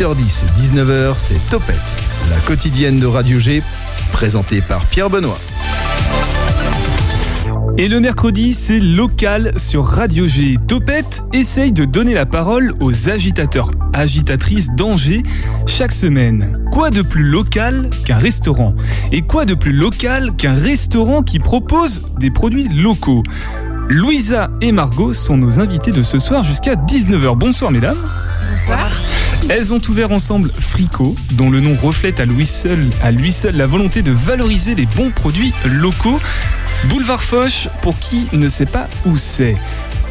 8h10 et 19h, c'est Topette, la quotidienne de Radio G, présentée par Pierre Benoît. Et le mercredi, c'est local sur Radio G. Topette essaye de donner la parole aux agitateurs, agitatrices d'Angers chaque semaine. Quoi de plus local qu'un restaurant? Et quoi de plus local qu'un restaurant qui propose des produits locaux? Louisa et Margot sont nos invités de ce soir jusqu'à 19h. Bonsoir mesdames. Bonsoir. Elles ont ouvert ensemble Frico, dont le nom reflète à lui seul, à lui seul la volonté de valoriser les bons produits locaux. Boulevard Foch, pour qui ne sait pas où c'est.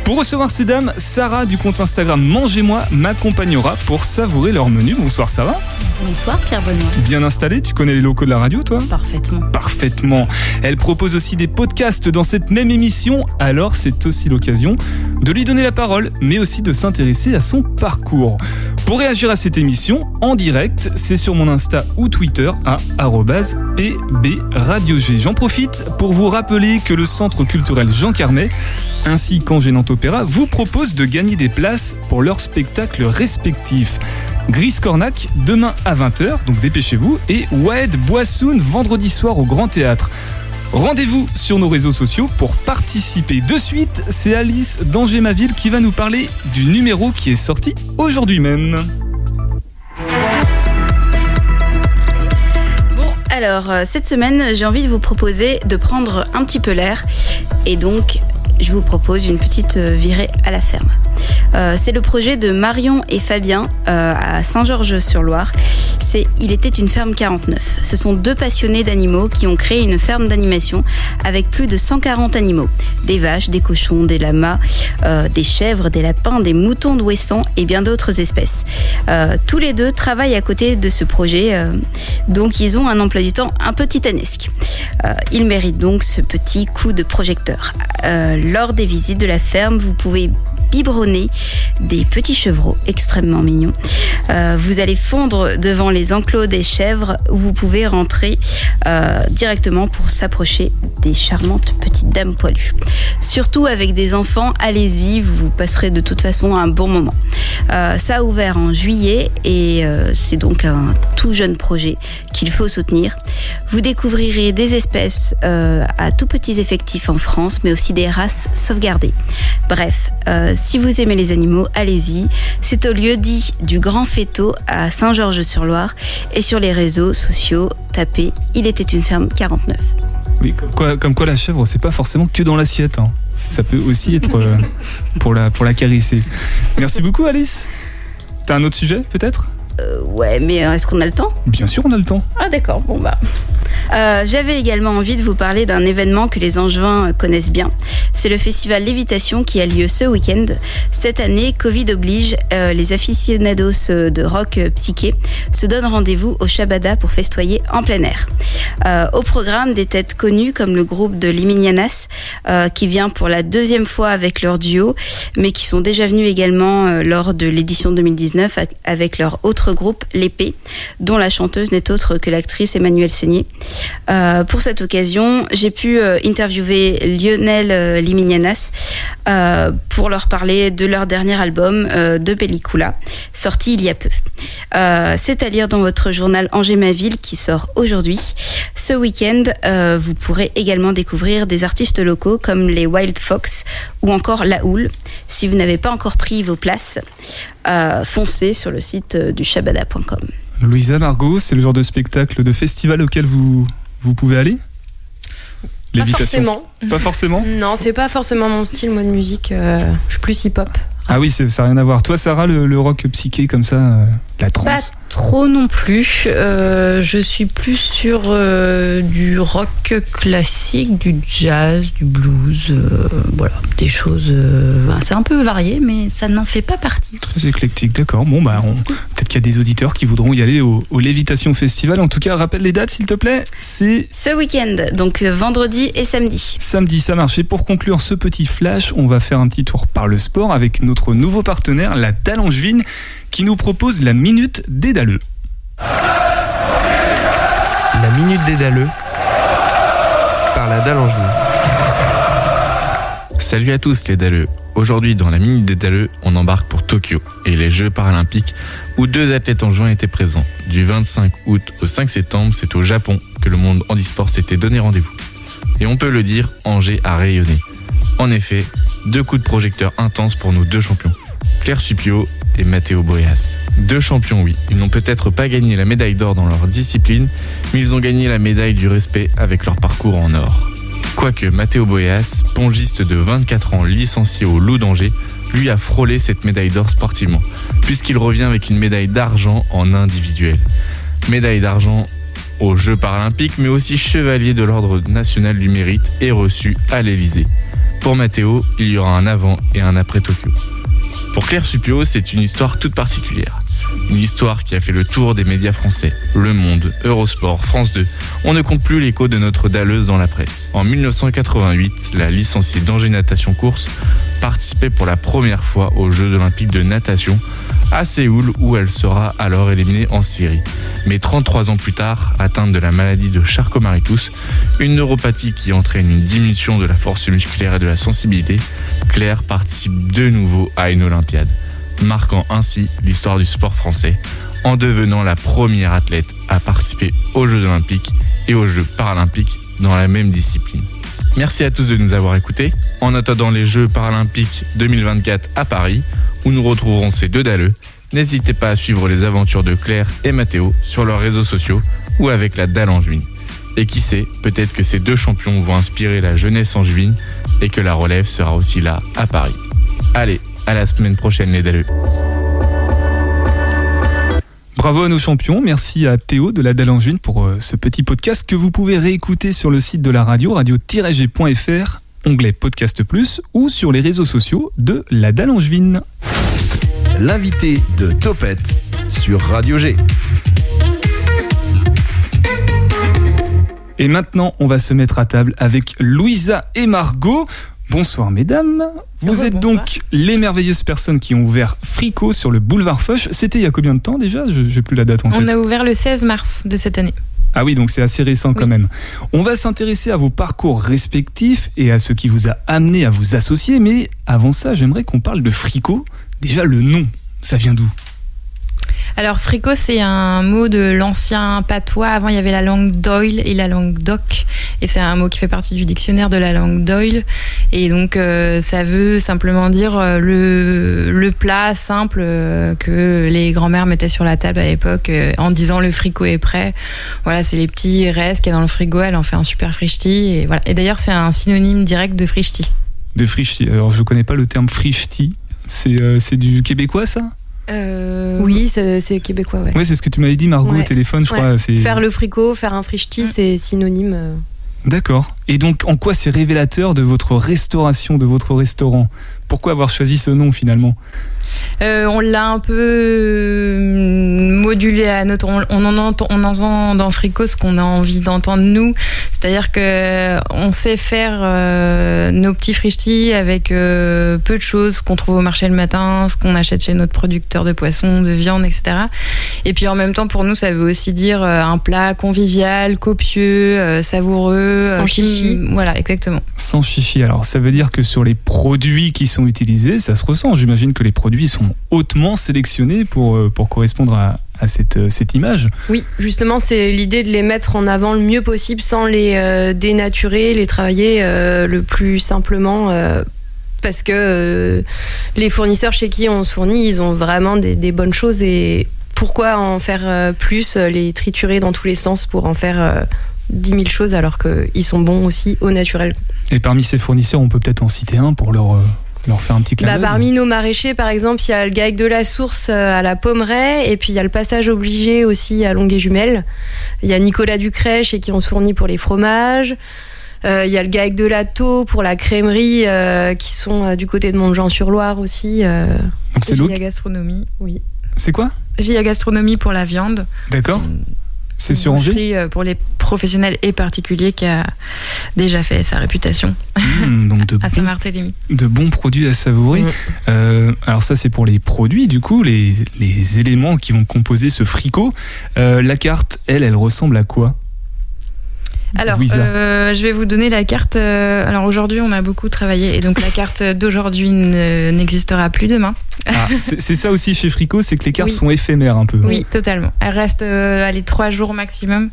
Pour recevoir ces dames, Sarah du compte Instagram Mangez-moi m'accompagnera pour savourer leur menu. Bonsoir Sarah. Bonsoir Pierre Benoît. Bien installée, tu connais les locaux de la radio toi? Parfaitement. Parfaitement. Elle propose aussi des podcasts dans cette même émission, alors c'est aussi l'occasion de lui donner la parole, mais aussi de s'intéresser à son parcours. Pour réagir à cette émission, en direct, c'est sur mon Insta ou Twitter à pbradiog. J'en profite pour vous rappeler que le Centre culturel Jean Carmet, ainsi qu'Angers-Nantes Vous propose de gagner des places pour leurs spectacles respectifs. Gris Cornac demain à 20h, donc dépêchez-vous, et Waed Boissoun vendredi soir au Grand Théâtre. Rendez-vous sur nos réseaux sociaux pour participer. De suite, c'est Alice d'Angers Ma Ville qui va nous parler du numéro qui est sorti aujourd'hui même. Bon, alors, euh, cette semaine, j'ai envie de vous proposer de prendre un petit peu l'air. Et donc, je vous propose une petite euh, virée à la ferme. Euh, c'est le projet de Marion et Fabien euh, à Saint-Georges-sur-Loire. C'est Il était une ferme 49. Ce sont deux passionnés d'animaux qui ont créé une ferme d'animation avec plus de 140 animaux. Des vaches, des cochons, des lamas, euh, des chèvres, des lapins, des moutons d'ouessant et bien d'autres espèces. Tous les deux travaillent à côté de ce projet, donc ils ont un emploi du temps un peu titanesque. Ils méritent donc ce petit coup de projecteur. Lors des visites de la ferme, vous pouvez biberonner des petits chevreaux extrêmement mignons. Euh, vous allez fondre devant les enclos des chèvres où vous pouvez rentrer euh, directement pour s'approcher des charmantes petites dames poilues. Surtout avec des enfants, allez-y, vous passerez de toute façon un bon moment. Euh, ça a ouvert en juillet et c'est donc un tout jeune projet qu'il faut soutenir. Vous découvrirez des espèces à tout petits effectifs en France, mais aussi des races sauvegardées. Bref, si vous aimez les animaux, allez-y. C'est au lieu dit du Grand Féteau à Saint-Georges-sur-Loire et sur les réseaux sociaux, tapez Il était une ferme 49. Oui, comme quoi, comme quoi la chèvre, c'est pas forcément que dans l'assiette. hein. Ça peut aussi être euh, pour, la, pour la caresser. Merci beaucoup Alice. T'as un autre sujet peut-être? Euh, ouais, mais euh, est-ce qu'on a le temps? Bien sûr, on a le temps. Ah d'accord, bon bah. Euh, J'avais également envie de vous parler d'un événement que les Angevins connaissent bien. C'est le festival Lévitation qui a lieu ce week-end. Cette année, Covid oblige, euh, les aficionados euh, de rock euh, psyché se donnent rendez-vous au Shabada pour festoyer en plein air. Euh, au programme, des têtes connues comme le groupe de Liminianas euh, qui vient pour la deuxième fois avec leur duo, mais qui sont déjà venus également lors de l'édition 2019 ac- avec leur autre groupe, L'Épée, dont la chanteuse n'est autre que l'actrice Emmanuelle Seigné. Euh, pour cette occasion, j'ai pu euh, interviewer Lionel euh, Liminianas pour leur parler de leur dernier album de Pellicula, sorti il y a peu. C'est à lire dans votre journal Angers Ma Ville qui sort aujourd'hui. Ce week-end, vous pourrez également découvrir des artistes locaux comme les Wild Fox ou encore La Houle. Si vous n'avez pas encore pris vos places, foncez sur le site du shabada.com. Louisa Margot, c'est le genre de spectacle, de festival auquel vous, vous pouvez aller? Pas forcément. Pas forcément? Non, c'est pas forcément mon style, moi, de musique. euh, je suis plus hip-hop. Ah oui, ça n'a rien à voir. Toi, Sarah, le, le rock psyché comme ça, la Pas trance. trop non plus. Euh, je suis plus sur euh, du rock classique, du jazz, du blues, euh, voilà, des choses. ben, c'est un peu varié, mais ça n'en fait pas partie. Très éclectique, d'accord. Bon, bah, on- peut-être qu'il y a des auditeurs qui voudront y aller au, au Lévitation Festival. En tout cas, rappelle les dates, s'il te plaît. C'est Ce week-end, donc vendredi et samedi. samedi, ça marche. Et pour conclure ce petit flash, on va faire un petit tour par le sport avec notre nouveau partenaire, la Dallangevine, qui nous propose la minute des Dalleux. La minute des Dalleux par la Dallangevine. Salut à tous les Dalleux. Aujourd'hui dans la Minute des Dalleux, on embarque pour Tokyo et les Jeux paralympiques où deux athlètes en juin étaient présents. Du 25 août au 5 septembre, c'est au Japon que le monde handisport s'était donné rendez-vous. Et on peut le dire, Angers a rayonné. En effet, deux coups de projecteur intenses pour nos deux champions, Claire Supio et Matteo Boyas. Deux champions, oui. Ils n'ont peut-être pas gagné la médaille d'or dans leur discipline, mais ils ont gagné la médaille du respect avec leur parcours en or. Quoique Matteo Boyas, pongiste de 24 ans licencié au Loup d'Angers, lui a frôlé cette médaille d'or sportivement, puisqu'il revient avec une médaille d'argent en individuel. Médaille d'argent aux Jeux paralympiques, mais aussi chevalier de l'Ordre national du mérite et reçu à l'Elysée. Pour Matteo, il y aura un avant et un après Tokyo. Pour Claire Supio, c'est une histoire toute particulière. Une histoire qui a fait le tour des médias français. Le Monde, Eurosport, France 2. On ne compte plus l'écho de notre dalleuse dans la presse. En 1988, la licenciée d'Angers Natation Course participait pour la première fois aux Jeux Olympiques de natation à Séoul où elle sera alors éliminée en Syrie. Mais 33 ans plus tard, atteinte de la maladie de Charcot-Marie-Tooth, une neuropathie qui entraîne une diminution de la force musculaire et de la sensibilité, Claire participe de nouveau à une Olympiade, marquant ainsi l'histoire du sport français en devenant la première athlète à participer aux Jeux olympiques et aux Jeux paralympiques dans la même discipline. Merci à tous de nous avoir écoutés. En attendant les Jeux paralympiques 2024 à Paris, où nous retrouverons ces deux dalleux, n'hésitez pas à suivre les aventures de Claire et Mathéo sur leurs réseaux sociaux ou avec la dalle angevine. Et qui sait, peut-être que ces deux champions vont inspirer la jeunesse angevine et que la relève sera aussi là à Paris. Allez, à la semaine prochaine les. Bravo à nos champions, merci à Théo de la Dallangevine pour euh, ce petit podcast que vous pouvez réécouter sur le site de la radio, radio-g.fr, onglet Podcast Plus, ou sur les réseaux sociaux de la Dallangevine. L'invité de Topette sur Radio G. Et maintenant, on va se mettre à table avec Louisa et Margot. Bonsoir mesdames. Vous Bonsoir, êtes bonsoir. donc les merveilleuses personnes qui ont ouvert Fricot sur le boulevard Foch. C'était il y a combien de temps déjà? Je n'ai plus la date en tête. On a ouvert le 16 mars de cette année. Ah oui, donc c'est assez récent quand même. On va s'intéresser à vos parcours respectifs et à ce qui vous a amené à vous associer, mais avant ça, j'aimerais qu'on parle de Fricot. Déjà, le nom, ça vient d'où? Alors, fricot, c'est un mot de l'ancien patois. Avant, il y avait la langue Doyle et la langue Doc. Et c'est un mot qui fait partie du dictionnaire de la langue Doyle. Et donc, euh, ça veut simplement dire euh, le, plat simple euh, que les grands-mères mettaient sur la table à l'époque en disant le fricot est prêt. Voilà, c'est les petits restes qu'il y a dans le frigo. Elle en fait un super frichti. Et, voilà. et d'ailleurs, c'est un synonyme direct de frichti. De frichti. Alors, je connais pas le terme euh, c'est du québécois, ça? Oui, c'est québécois, ouais. Ouais, c'est ce que tu m'avais dit, Margot, Ouais. au téléphone, je Ouais. crois. c'est- Faire le fricot, faire un frichti, c'est synonyme. euh. D'accord. Et donc, en quoi c'est révélateur de votre restauration, de votre restaurant? Pourquoi avoir choisi ce nom finalement? Euh, on l'a un peu euh, modulé à notre. On, on en entend, on entend dans Frico ce qu'on a envie d'entendre nous. C'est-à-dire que on sait faire euh, nos petits frichtis avec euh, peu de choses, ce qu'on trouve au marché le matin, ce qu'on achète chez notre producteur de poissons, de viande, etc. Et puis en même temps, pour nous, ça veut aussi dire euh, un plat convivial, copieux, euh, savoureux, Sans euh, qui- chichi. Voilà, exactement. Sans chichi. Alors, ça veut dire que sur les produits qui sont utilisés, ça se ressent. J'imagine que les produits sont hautement sélectionnés pour, euh, pour correspondre à, à cette, euh, cette image. Oui, justement, c'est l'idée de les mettre en avant le mieux possible sans les euh, dénaturer, les travailler euh, le plus simplement. euh, parce que les fournisseurs chez qui on se fournit, ils ont vraiment des, des bonnes choses et pourquoi en faire plus, les triturer dans tous les sens pour en faire euh, 10 000 choses alors qu'ils sont bons aussi au naturel? Et parmi ces fournisseurs, on peut peut-être en citer un pour leur, leur faire un petit clin Bah, d'œil. parmi nos maraîchers, par exemple, il y a le GAEC de la Source euh, à la Pommeraye, et puis il y a le passage obligé aussi à Longuet Jumelles. Il y a Nicolas Ducret chez qui on se fournit pour les fromages. Euh, Il y a le GAEC de la Taux pour la crèmerie, euh, qui sont euh, du côté de Montjean-sur-Loire aussi. euh. Donc c'est l'autre. Gia Gastronomie. Oui. C'est quoi? Gia Gastronomie pour la viande. D'accord C'est sur Angers euh, pour les professionnels et particuliers qui a déjà fait sa réputation Mmh, Donc de, à bons- Saint-Barthélemy. de bons produits à savourer. Euh, alors ça c'est pour les produits du coup, les, les éléments qui vont composer ce fricot. Euh, la carte, elle, elle ressemble à quoi? Alors, euh, je vais vous donner la carte. euh, alors aujourd'hui, on a beaucoup travaillé et donc la carte d'aujourd'hui ne- n'existera plus demain. Ah, c'est ça aussi chez Frico, c'est que les cartes Oui. sont éphémères un peu. Oui, totalement. Elle reste, euh, allez, trois jours maximum.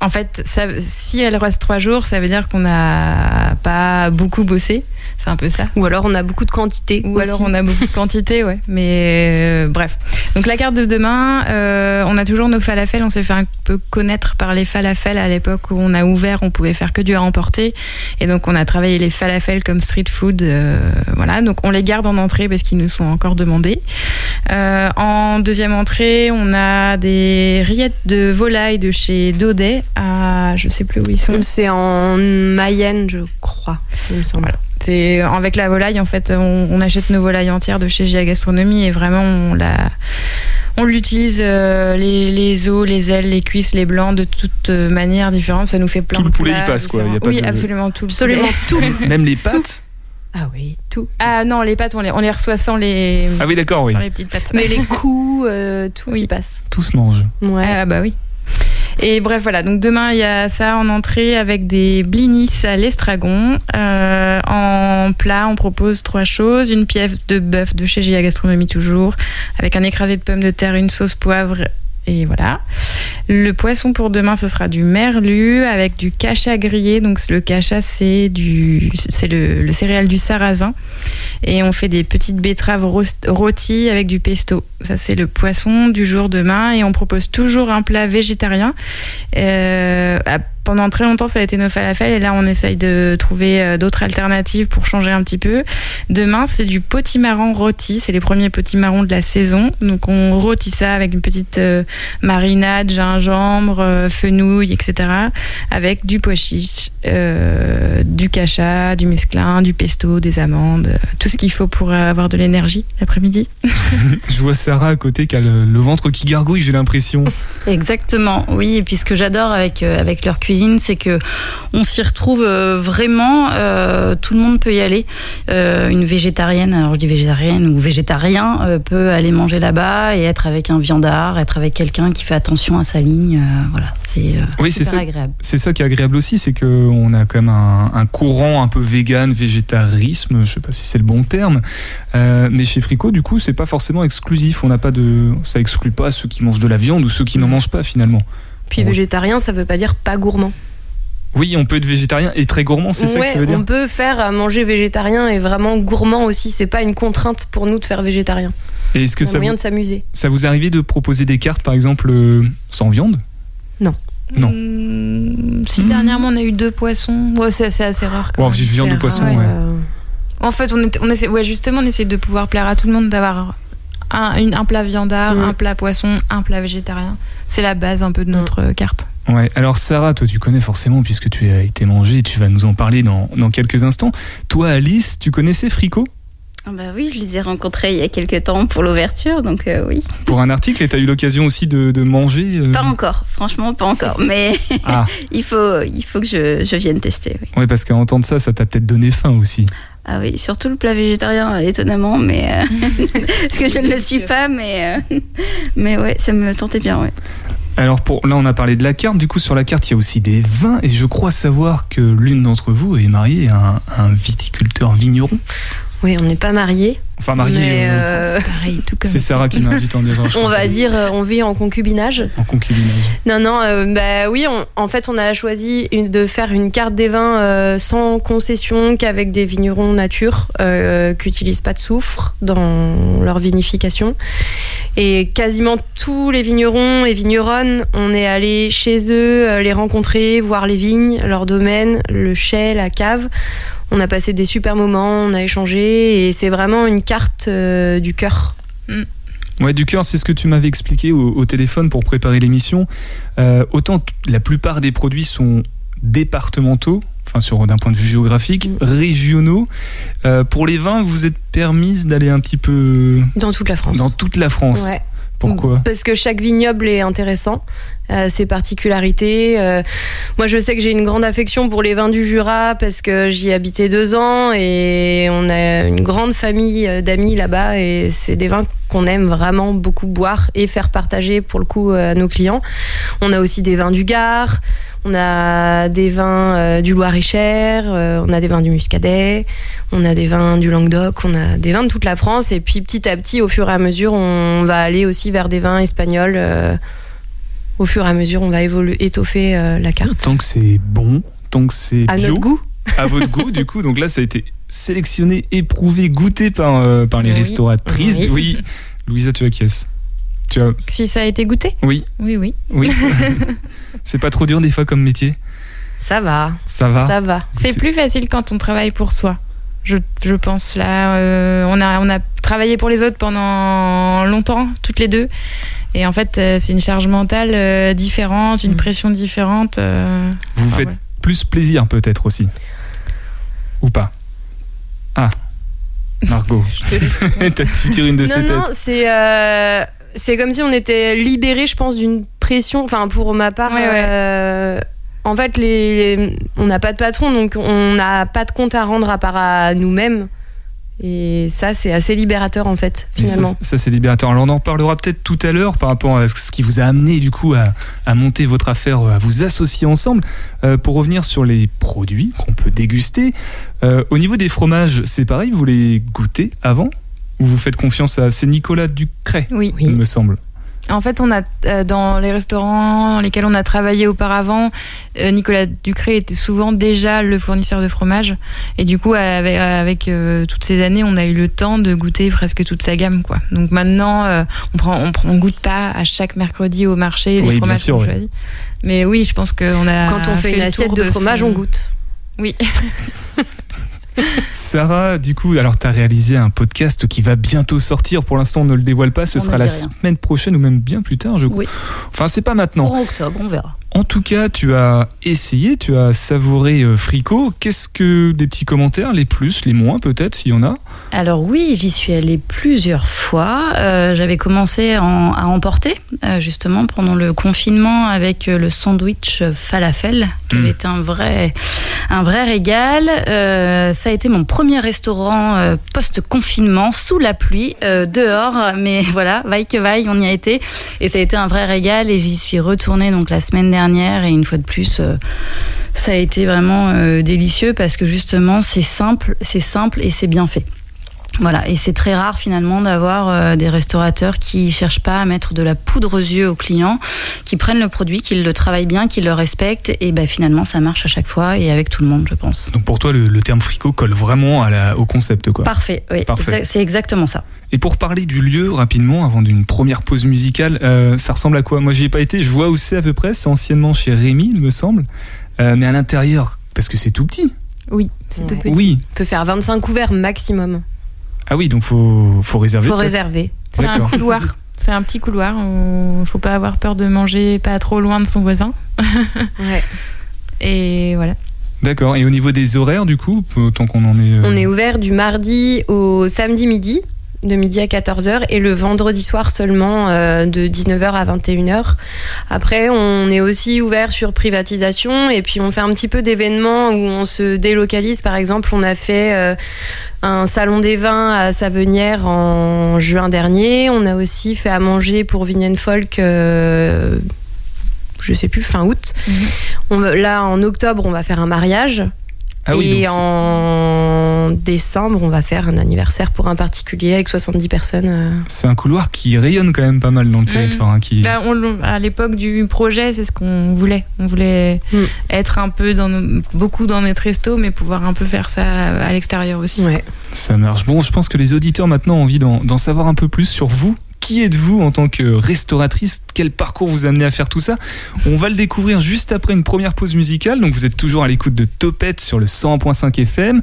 En fait, ça, si elle reste trois jours, ça veut dire qu'on n'a pas beaucoup bossé. C'est un peu ça. Ou alors on a beaucoup de quantité. Ou alors on a beaucoup de quantité, ouais. Mais euh, bref. Donc la carte de demain, euh, on a toujours nos falafels. On s'est fait un peu connaître par les falafels à l'époque où on a ouvert, on pouvait faire que du à emporter. Et donc on a travaillé les falafels comme street food. euh, voilà. Donc on les garde en entrée parce qu'ils nous sont encore demandés. En deuxième entrée, on a des rillettes de volaille de chez Daudet à je sais plus où ils sont. C'est en Mayenne, je crois, il me semble. Voilà. C'est avec la volaille en fait, on, on achète nos volailles entières de chez GIA Gastronomie et vraiment on la on l'utilise euh, les, les os, les ailes, les cuisses, les blancs de toutes euh, manières différentes. Ça nous fait plein Tout le poulet y passe, quoi. Y a pas oui, de- absolument tout. le Absolument tout. Même les pâtes Ah oui, tout. Ah non, les pâtes, on les, on les reçoit sans les, Ah oui, d'accord, oui. sans les petites pâtes. Mais les coups, euh, tout Oui. qui passe. Tout se mange. Ouais. Ah bah oui. Et bref, voilà. Donc demain, il y a ça en entrée avec des blinis à l'estragon. Euh, en plat, on propose trois choses. Une pièce de bœuf de chez GIA Gastronomie toujours, avec un écrasé de pommes de terre, une sauce poivre. Et voilà. Le poisson pour demain, ce sera du merlu avec du cacha grillé. Donc le cacha, c'est du, c'est le, le céréal du sarrasin. Et on fait des petites betteraves rôties avec du pesto. Ça, c'est le poisson du jour demain. Et on propose toujours un plat végétarien. Euh, pendant très longtemps, ça a été nos falafels. Et là, on essaye de trouver euh, d'autres alternatives pour changer un petit peu. Demain, c'est du potimarron rôti. C'est les premiers potimarrons de la saison. Donc, on rôtit ça avec une petite euh, marinade, gingembre, euh, fenouil, etc. Avec du pois chiche, euh, du cacha, du mesclin, du pesto, des amandes, tout ce qu'il faut pour avoir de l'énergie l'après-midi. Je vois Sarah à côté qui a le, le ventre qui gargouille, j'ai l'impression. Exactement, oui. Et puis ce que j'adore avec, euh, avec leur cuisine, c'est que on s'y retrouve euh, vraiment. euh, tout le monde peut y aller. Euh, une végétarienne, alors je dis végétarienne ou végétarien, euh, peut aller manger là-bas et être avec un viandard, être avec quelqu'un qui fait attention à sa ligne. voilà, c'est Oui, super ça. agréable. C'est ça qui est agréable aussi, c'est qu'on a quand même un, un courant un peu vegan, végétarisme, je sais pas si c'est le bon terme. Mais chez Frico, du coup, c'est pas forcément exclusif. On n'a pas de, ça exclut pas ceux qui mangent de la viande ou ceux qui n'en mangent pas finalement. Puis Ouais. végétarien, ça veut pas dire pas gourmand. Oui, on peut être végétarien et très gourmand, c'est ça que tu veux dire on peut faire manger végétarien et vraiment gourmand aussi. C'est pas une contrainte pour nous de faire végétarien. Et est-ce que C'est ça un moyen vous, de s'amuser. ça vous arrive de proposer des cartes, par exemple, euh, sans viande? Non. Mmh, si Mmh. dernièrement on a eu deux poissons, ouais, c'est assez rare. quand Ou même. viande C'est ou poisson, rare, ouais. euh, En fait, on, on essaie, ouais, justement, on essaie de pouvoir plaire à tout le monde, d'avoir un, plat viandard, un plat poisson, un plat végétarien. C'est la base un peu de notre euh, carte. Ouais, alors Sarah, toi tu connais forcément puisque tu as été mangé, tu vas nous en parler dans, dans quelques instants. Toi Alice, tu connaissais Frico Ah Bah oui, je les ai rencontrés il y a quelques temps pour l'ouverture, donc euh, oui. pour un article et tu as eu l'occasion aussi de, de manger euh, Pas encore, franchement pas encore, mais Ah, il faut, il faut que je, je vienne tester. Oui. ouais, parce qu'à entendre ça, ça t'a peut-être donné faim aussi. Ah oui, surtout le plat végétarien, euh, étonnamment, mais euh, parce que je ne le suis pas, mais euh, mais ouais, ça me tentait bien, ouais. Alors pour là, on a parlé de la carte. Du coup, sur la carte, il y a aussi des vins et je crois savoir que l'une d'entre vous est mariée à un, un viticulteur vigneron. Oui, on n'est pas mariés. Enfin marié. mais, euh, euh, Pareil, tout comme c'est Sarah qui m'invite en débat. on va dire, euh, on vit en concubinage. en concubinage. Non, non, euh, bah oui, on- en fait, on a choisi une- de faire une carte des vins euh, sans concession, qu'avec des vignerons nature, euh, qui n'utilisent pas de soufre dans leur vinification. Et quasiment tous les vignerons et vigneronnes, on est allé chez eux, euh, les rencontrer, voir les vignes, leur domaine, le chai, la cave. On a passé des super moments, on a échangé, et c'est vraiment une carte euh, du cœur. Ouais, du cœur, c'est ce que tu m'avais expliqué au, au téléphone pour préparer l'émission. Euh, autant la plupart des produits sont départementaux, enfin sur d'un point de vue géographique, Mm. régionaux. Euh, pour les vins, vous êtes permise d'aller un petit peu Dans toute la France. dans toute la France. Ouais. Pourquoi? Parce que chaque vignoble est intéressant. Euh, ses particularités. Euh, moi, je sais que j'ai une grande affection pour les vins du Jura parce que j'y habitais deux ans et on a une grande famille euh, d'amis là-bas et c'est des vins qu'on aime vraiment beaucoup boire et faire partager pour le coup à nos clients. On a aussi des vins du Gard. On a des vins du Loir-et-Cher, on a des vins du Muscadet, on a des vins du Languedoc, on a des vins de toute la France. Et puis petit à petit, au fur et à mesure, on va aller aussi vers des vins espagnols au fur et à mesure, on va évoluer, étoffer euh, la carte. Tant que c'est bon, tant que c'est à notre goût. à votre goût, du coup. Donc là, ça a été sélectionné, éprouvé, goûté par, euh, par les Oui. restauratrices. Oui. Oui. Louisa, tu acquiesces. Tu as... Si ça a été goûté? Oui, Oui, oui. oui. c'est pas trop dur des fois comme métier? Ça va, Ça va. ça va. C'est plus facile quand on travaille pour soi. Je, je pense là, euh, on, a, on a travaillé pour les autres pendant longtemps, toutes les deux. Et en fait, euh, c'est une charge mentale euh, différente, une Mm. pression différente. euh. Vous vous Ah, faites ouais. plus plaisir peut-être aussi. Ou pas? Ah, Margot. T'as- tu tires une de non, ces non, têtes. c'est euh, c'est comme si on était libéré, je pense, d'une pression. Enfin, pour ma part, Ouais, ouais. En fait, les, les- on n'a pas de patron, donc on n'a pas de compte à rendre à part à nous-mêmes. Et ça, c'est assez libérateur, en fait, Mais ça, finalement. ça, c'est libérateur. Alors on en reparlera peut-être tout à l'heure par rapport à ce qui vous a amené du coup à, à monter votre affaire, à vous associer ensemble. Euh, pour revenir sur les produits qu'on peut déguster, euh, au niveau des fromages, c'est pareil, vous les goûtez avant? Ou vous faites confiance à... C'est Nicolas Ducret, Oui. il me semble. En fait, on a euh, dans les restaurants dans lesquels on a travaillé auparavant, euh, Nicolas Ducré était souvent déjà le fournisseur de fromage. Et du coup, avec, avec, euh, toutes ces années, on a eu le temps de goûter presque toute sa gamme, quoi. Donc maintenant, euh, on prend, on, prend- on goûte pas à chaque mercredi au marché les fromages qu'on oui. choisit. Mais oui, je pense qu'on a. Quand on fait, une assiette tour de fromage, son- on goûte. Oui. Sarah, du coup, alors tu as réalisé un podcast qui va bientôt sortir. Pour l'instant, on ne le dévoile pas. Ce On sera la rien. semaine prochaine ou même bien plus tard, je crois. Oui. Enfin, c'est pas maintenant. Pour octobre, on verra. En tout cas, tu as essayé, tu as savouré euh, Fricot. Qu'est-ce que des petits commentaires, les plus, les moins peut-être, s'il y en a? Alors oui, j'y suis allée plusieurs fois. Euh, J'avais commencé en- à emporter, euh, justement, pendant le confinement avec euh, le sandwich falafel, qui Mm. avait été un vrai, un vrai régal. Ça a été mon premier restaurant post-confinement, sous la pluie, dehors. Mais voilà, vaille que vaille, on y a été. Et ça a été un vrai régal. Et j'y suis retournée donc la semaine dernière. Et une fois de plus... euh, ça a été vraiment euh, délicieux parce que justement c'est simple, c'est simple et c'est bien fait. Voilà, et c'est très rare finalement d'avoir euh, des restaurateurs qui cherchent pas à mettre de la poudre aux yeux aux clients, qui prennent le produit, qui le travaillent bien, qui le respectent, et ben finalement ça marche à chaque fois et avec tout le monde, je pense. Donc pour toi, le, le terme Fricot colle vraiment à la- au concept, quoi. Parfait, oui, Parfait. c'est exactement ça. Et pour parler du lieu rapidement, avant d'une première pause musicale, euh, ça ressemble à quoi? Moi, j'y ai pas été. Je vois où c'est à peu près. C'est anciennement chez Rémi, il me semble. Euh, mais à l'intérieur, parce que c'est tout petit. Oui, c'est tout petit. Oui. On peut faire 25 couverts maximum. Ah oui, donc faut faut réserver. Faut réserver. C'est un D'accord. couloir. C'est un petit couloir. Il faut pas avoir peur de manger pas trop loin de son voisin. Ouais. Et voilà. D'accord. Et au niveau des horaires, du coup, tant qu'on en est. euh, On est ouvert du mardi au samedi midi, de midi à 14h, et le vendredi soir seulement euh, de 19h à 21h. Après, on est aussi ouvert sur privatisation, et puis on fait un petit peu d'événements où on se délocalise. Par exemple, on a fait euh, un salon des vins à Savenière en juin dernier. On a aussi fait à manger pour Vignen Folk. euh, je sais plus, fin août. Mhm. On là, en octobre, on va faire un mariage. Ah oui, et donc en décembre, on va faire un anniversaire pour un particulier avec 70 personnes. euh. c'est un couloir qui rayonne quand même pas mal dans le territoire. hein, qui... Bah, on- à l'époque du projet, c'est ce qu'on voulait. On voulait Mm. être un peu dans nos- beaucoup dans notre resto, mais pouvoir un peu faire ça à l'extérieur aussi. Ouais. Ça marche. Bon, je pense que les auditeurs maintenant ont envie d'en d'en savoir un peu plus sur vous. Qui êtes-vous en tant que restauratrice? Quel parcours vous a amené à faire tout ça? On va le découvrir juste après une première pause musicale. Donc vous êtes toujours à l'écoute de Topette sur le 100.5 FM.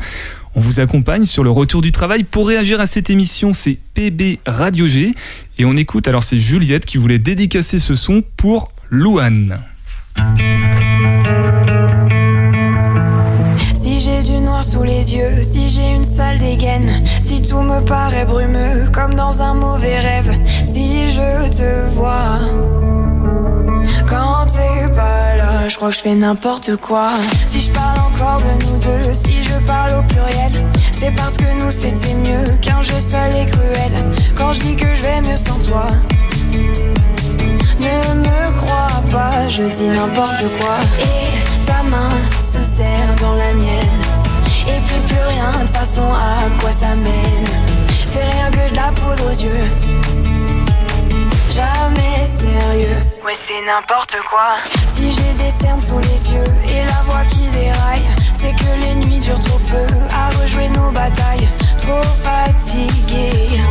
On vous accompagne sur le retour du travail. Pour réagir à cette émission, c'est PB Radio G. Et on écoute, alors c'est Juliette qui voulait dédicacer ce son pour Louane. Si j'ai du noir sous les yeux, si j'ai une sale dégaine, si tout me paraît brumeux comme dans un mauvais rêve, si je te vois, quand pas, je crois que je fais n'importe quoi. Si je parle encore de nous deux, si je parle au pluriel, c'est parce que nous c'était mieux qu'un jeu seul et cruel. Quand je dis que je vais mieux sans toi. Ne me crois pas, je dis n'importe quoi. Et ta main se serre dans la mienne. Et puis plus rien, de façon, à quoi ça mène C'est rien que de la poudre aux yeux. Jamais sérieux. Ouais, c'est n'importe quoi. Si j'ai des cernes sous les yeux et la voix qui déraille, c'est que les nuits durent trop peu à rejouer nos batailles. Trop fatigué.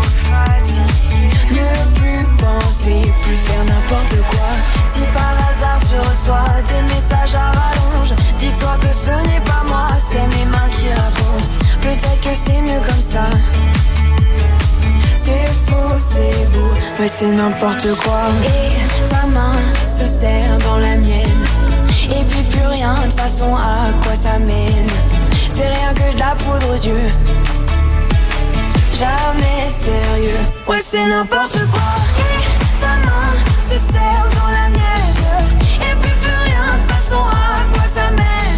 Ne plus penser, plus faire n'importe quoi. Si par hasard tu reçois des messages à rallonge, dis-toi que ce n'est pas moi, c'est mes mains qui répondent. Peut-être que c'est mieux comme ça. C'est faux, c'est beau, mais c'est n'importe quoi. Et ta main se serre dans la mienne. Et puis plus rien, de façon, à quoi ça mène C'est rien que de la poudre aux yeux. Jamais sérieux, ouais, c'est n'importe quoi. Et ta main se serre dans la mienne. Et puis plus rien, de façon, à quoi ça mène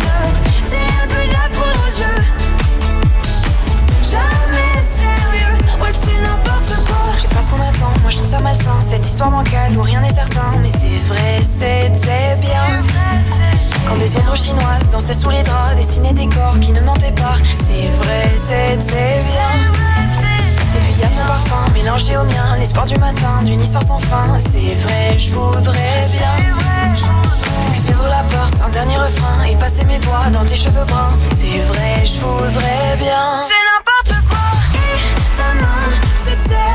C'est rien que de la poudre aux yeux. Jamais sérieux, ouais c'est n'importe quoi. Je sais pas ce qu'on attend, moi je trouve ça malsain. Cette histoire bancale où rien n'est certain. Mais c'est vrai, c'était bien. Quand des ombres chinoises dansaient sous les draps, dessinaient des corps qui ne mentaient pas. C'est vrai, c'était bien. L'espoir du matin, d'une histoire sans fin. C'est vrai, je voudrais bien. Que tu ouvres la porte, un dernier refrain, et passer mes doigts dans tes cheveux bruns. C'est vrai, je voudrais bien. C'est n'importe quoi. Et ta main